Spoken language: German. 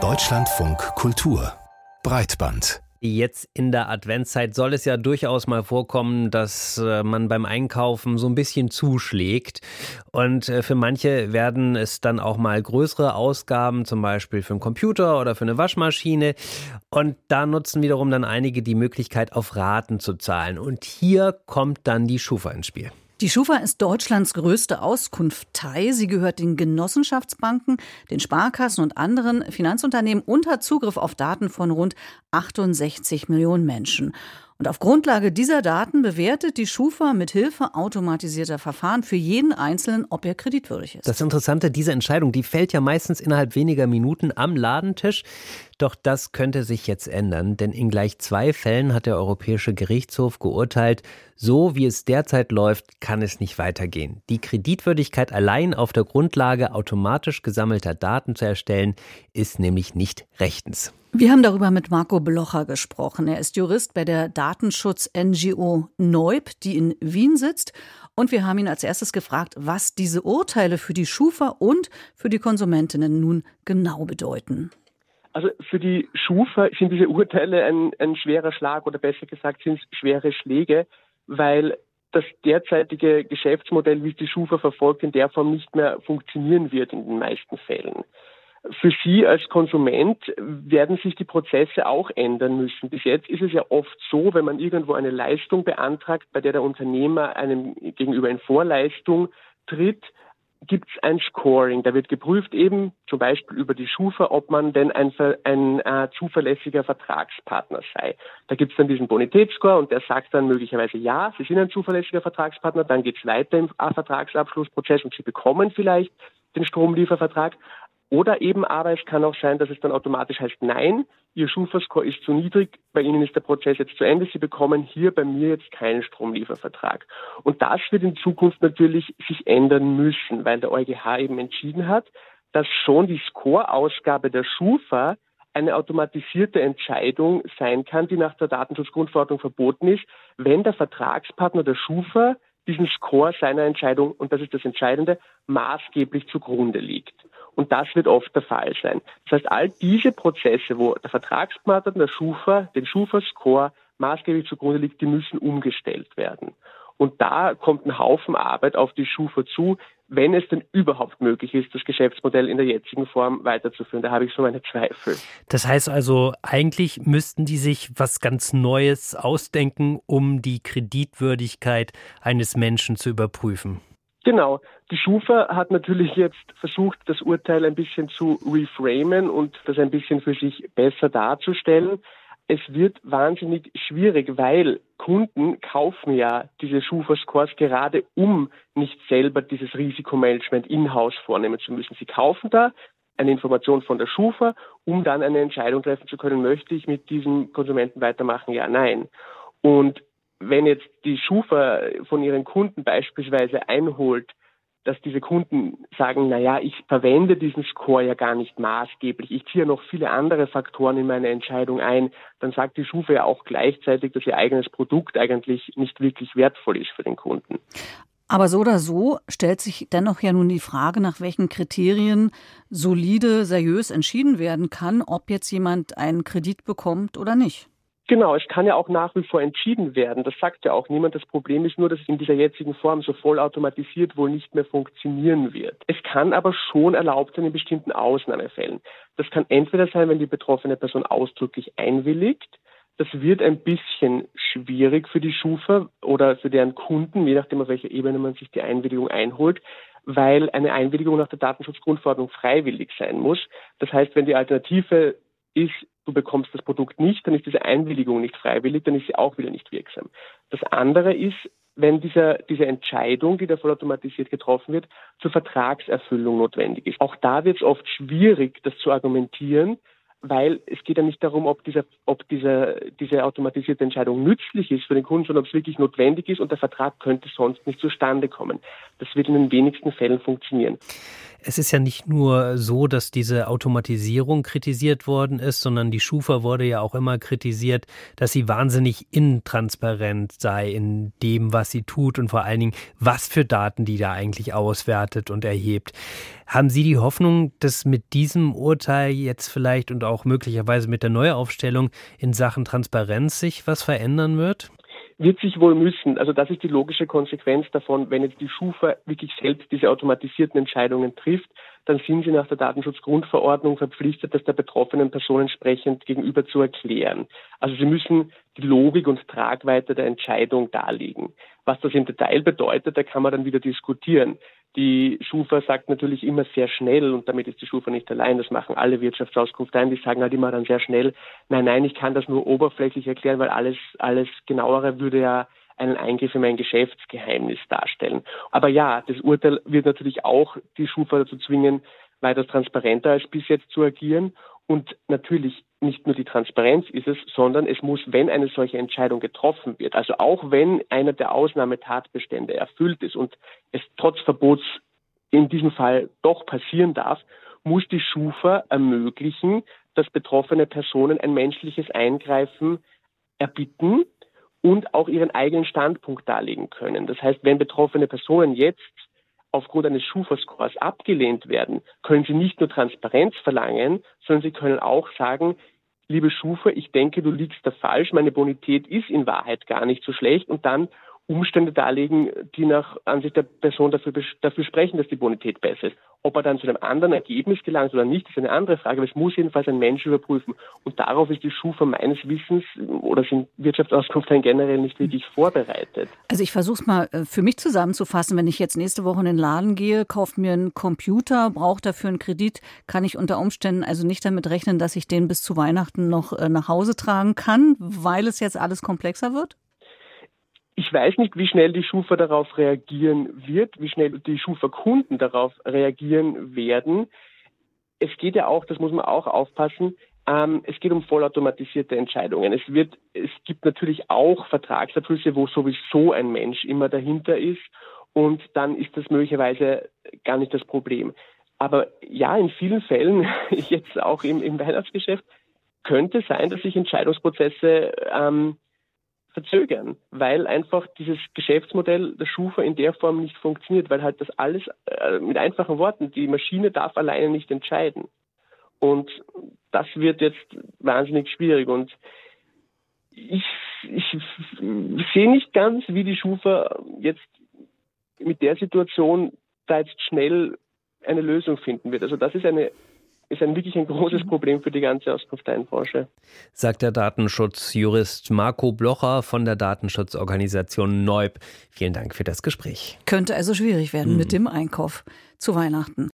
Deutschlandfunk Kultur Breitband Jetzt in der Adventszeit soll es ja durchaus mal vorkommen, dass äh, man beim Einkaufen so ein bisschen zuschlägt. Und äh, für manche werden es dann auch mal größere Ausgaben, zum Beispiel für einen Computer oder für eine Waschmaschine. Und da nutzen wiederum dann einige die Möglichkeit, auf Raten zu zahlen. Und hier kommt dann die Schufa ins Spiel. Die Schufa ist Deutschlands größte Auskunftei. Sie gehört den Genossenschaftsbanken, den Sparkassen und anderen Finanzunternehmen und hat Zugriff auf Daten von rund 68 Millionen Menschen. Und auf Grundlage dieser Daten bewertet die Schufa mit Hilfe automatisierter Verfahren für jeden Einzelnen, ob er kreditwürdig ist. Das Interessante, diese Entscheidung, die fällt ja meistens innerhalb weniger Minuten am Ladentisch. Doch das könnte sich jetzt ändern, denn in gleich zwei Fällen hat der Europäische Gerichtshof geurteilt, so wie es derzeit läuft, kann es nicht weitergehen. Die Kreditwürdigkeit allein auf der Grundlage automatisch gesammelter Daten zu erstellen, ist nämlich nicht rechtens. Wir haben darüber mit Marco Blocher gesprochen. Er ist Jurist bei der Datenschutz-NGO Neub, die in Wien sitzt. Und wir haben ihn als erstes gefragt, was diese Urteile für die Schufa und für die Konsumentinnen nun genau bedeuten. Also für die Schufa sind diese Urteile ein, ein schwerer Schlag oder besser gesagt sind es schwere Schläge, weil das derzeitige Geschäftsmodell, wie es die Schufa verfolgt, in der Form nicht mehr funktionieren wird in den meisten Fällen. Für Sie als Konsument werden sich die Prozesse auch ändern müssen. Bis jetzt ist es ja oft so, wenn man irgendwo eine Leistung beantragt, bei der der Unternehmer einem gegenüber in Vorleistung tritt, gibt es ein Scoring. Da wird geprüft eben zum Beispiel über die Schufa, ob man denn ein, ein äh, zuverlässiger Vertragspartner sei. Da gibt es dann diesen Bonitätsscore und der sagt dann möglicherweise ja, Sie sind ein zuverlässiger Vertragspartner, dann geht es weiter im Vertragsabschlussprozess und Sie bekommen vielleicht den Stromliefervertrag. Oder eben aber es kann auch sein, dass es dann automatisch heißt, nein, Ihr Schufa-Score ist zu niedrig, bei Ihnen ist der Prozess jetzt zu Ende, Sie bekommen hier bei mir jetzt keinen Stromliefervertrag. Und das wird in Zukunft natürlich sich ändern müssen, weil der EuGH eben entschieden hat, dass schon die Score-Ausgabe der Schufa eine automatisierte Entscheidung sein kann, die nach der Datenschutzgrundverordnung verboten ist, wenn der Vertragspartner der Schufa diesen Score seiner Entscheidung, und das ist das Entscheidende, maßgeblich zugrunde liegt. Und das wird oft der Fall sein. Das heißt, all diese Prozesse, wo der Vertragspartner der Schufa, den Schufa-Score maßgeblich zugrunde liegt, die müssen umgestellt werden. Und da kommt ein Haufen Arbeit auf die Schufa zu, wenn es denn überhaupt möglich ist, das Geschäftsmodell in der jetzigen Form weiterzuführen. Da habe ich so meine Zweifel. Das heißt also, eigentlich müssten die sich was ganz Neues ausdenken, um die Kreditwürdigkeit eines Menschen zu überprüfen. Genau. Die Schufa hat natürlich jetzt versucht, das Urteil ein bisschen zu reframen und das ein bisschen für sich besser darzustellen. Es wird wahnsinnig schwierig, weil Kunden kaufen ja diese Schufa-Scores gerade, um nicht selber dieses Risikomanagement in-house vornehmen zu müssen. Sie kaufen da eine Information von der Schufa, um dann eine Entscheidung treffen zu können, möchte ich mit diesem Konsumenten weitermachen, ja, nein. Und wenn jetzt die Schufa von ihren Kunden beispielsweise einholt, dass diese Kunden sagen, na ja, ich verwende diesen Score ja gar nicht maßgeblich. Ich ziehe noch viele andere Faktoren in meine Entscheidung ein. Dann sagt die Schufa ja auch gleichzeitig, dass ihr eigenes Produkt eigentlich nicht wirklich wertvoll ist für den Kunden. Aber so oder so stellt sich dennoch ja nun die Frage, nach welchen Kriterien solide, seriös entschieden werden kann, ob jetzt jemand einen Kredit bekommt oder nicht. Genau, es kann ja auch nach wie vor entschieden werden. Das sagt ja auch niemand. Das Problem ist nur, dass es in dieser jetzigen Form so vollautomatisiert wohl nicht mehr funktionieren wird. Es kann aber schon erlaubt sein in bestimmten Ausnahmefällen. Das kann entweder sein, wenn die betroffene Person ausdrücklich einwilligt. Das wird ein bisschen schwierig für die Schufa oder für deren Kunden, je nachdem auf welcher Ebene man sich die Einwilligung einholt, weil eine Einwilligung nach der Datenschutzgrundverordnung freiwillig sein muss. Das heißt, wenn die Alternative ist, du bekommst das Produkt nicht, dann ist diese Einwilligung nicht freiwillig, dann ist sie auch wieder nicht wirksam. Das andere ist, wenn dieser, diese Entscheidung, die da vollautomatisiert getroffen wird, zur Vertragserfüllung notwendig ist. Auch da wird es oft schwierig, das zu argumentieren, weil es geht ja nicht darum, ob, dieser, ob dieser, diese automatisierte Entscheidung nützlich ist für den Kunden, sondern ob es wirklich notwendig ist und der Vertrag könnte sonst nicht zustande kommen. Das wird in den wenigsten Fällen funktionieren. Es ist ja nicht nur so, dass diese Automatisierung kritisiert worden ist, sondern die Schufa wurde ja auch immer kritisiert, dass sie wahnsinnig intransparent sei in dem, was sie tut und vor allen Dingen, was für Daten die da eigentlich auswertet und erhebt. Haben Sie die Hoffnung, dass mit diesem Urteil jetzt vielleicht und auch möglicherweise mit der Neuaufstellung in Sachen Transparenz sich was verändern wird? Wird sich wohl müssen. Also das ist die logische Konsequenz davon, wenn jetzt die Schufa wirklich selbst diese automatisierten Entscheidungen trifft, dann sind sie nach der Datenschutzgrundverordnung verpflichtet, das der betroffenen Person entsprechend gegenüber zu erklären. Also sie müssen die Logik und Tragweite der Entscheidung darlegen. Was das im Detail bedeutet, da kann man dann wieder diskutieren. Die Schufa sagt natürlich immer sehr schnell, und damit ist die Schufa nicht allein, das machen alle Wirtschaftsauskunfteien, die sagen halt immer dann sehr schnell, nein, nein, ich kann das nur oberflächlich erklären, weil alles, alles genauere würde ja einen Eingriff in mein Geschäftsgeheimnis darstellen. Aber ja, das Urteil wird natürlich auch die Schufa dazu zwingen, weiter transparenter als bis jetzt zu agieren. Und natürlich nicht nur die Transparenz ist es, sondern es muss, wenn eine solche Entscheidung getroffen wird, also auch wenn einer der Ausnahmetatbestände erfüllt ist und es trotz Verbots in diesem Fall doch passieren darf, muss die Schufa ermöglichen, dass betroffene Personen ein menschliches Eingreifen erbitten und auch ihren eigenen Standpunkt darlegen können. Das heißt, wenn betroffene Personen jetzt aufgrund eines Schufa-Scores abgelehnt werden, können sie nicht nur Transparenz verlangen, sondern sie können auch sagen, liebe Schufa, ich denke, du liegst da falsch, meine Bonität ist in Wahrheit gar nicht so schlecht und dann Umstände darlegen, die nach Ansicht der Person dafür, dafür sprechen, dass die Bonität besser ist. Ob er dann zu einem anderen Ergebnis gelangt oder nicht, ist eine andere Frage, aber es muss jedenfalls ein Mensch überprüfen. Und darauf ist die Schufa meines Wissens oder sind Wirtschaftsauskunften generell nicht wirklich vorbereitet. Also ich versuche es mal äh, für mich zusammenzufassen. Wenn ich jetzt nächste Woche in den Laden gehe, kaufe mir einen Computer, brauche dafür einen Kredit, kann ich unter Umständen also nicht damit rechnen, dass ich den bis zu Weihnachten noch äh, nach Hause tragen kann, weil es jetzt alles komplexer wird? Ich weiß nicht, wie schnell die Schufa darauf reagieren wird, wie schnell die Schufa-Kunden darauf reagieren werden. Es geht ja auch, das muss man auch aufpassen, ähm, es geht um vollautomatisierte Entscheidungen. Es wird, es gibt natürlich auch Vertragsabschlüsse, wo sowieso ein Mensch immer dahinter ist und dann ist das möglicherweise gar nicht das Problem. Aber ja, in vielen Fällen, jetzt auch im, im Weihnachtsgeschäft, könnte sein, dass sich Entscheidungsprozesse ähm, verzögern, weil einfach dieses Geschäftsmodell der Schufa in der Form nicht funktioniert, weil halt das alles äh, mit einfachen Worten, die Maschine darf alleine nicht entscheiden. Und das wird jetzt wahnsinnig schwierig und ich, ich sehe nicht ganz, wie die Schufa jetzt mit der Situation da jetzt schnell eine Lösung finden wird. Also das ist eine ist ein wirklich ein großes mhm. Problem für die ganze Auskunfteinbranche. Sagt der Datenschutzjurist Marco Blocher von der Datenschutzorganisation Neub. Vielen Dank für das Gespräch. Könnte also schwierig werden mhm. mit dem Einkauf zu Weihnachten.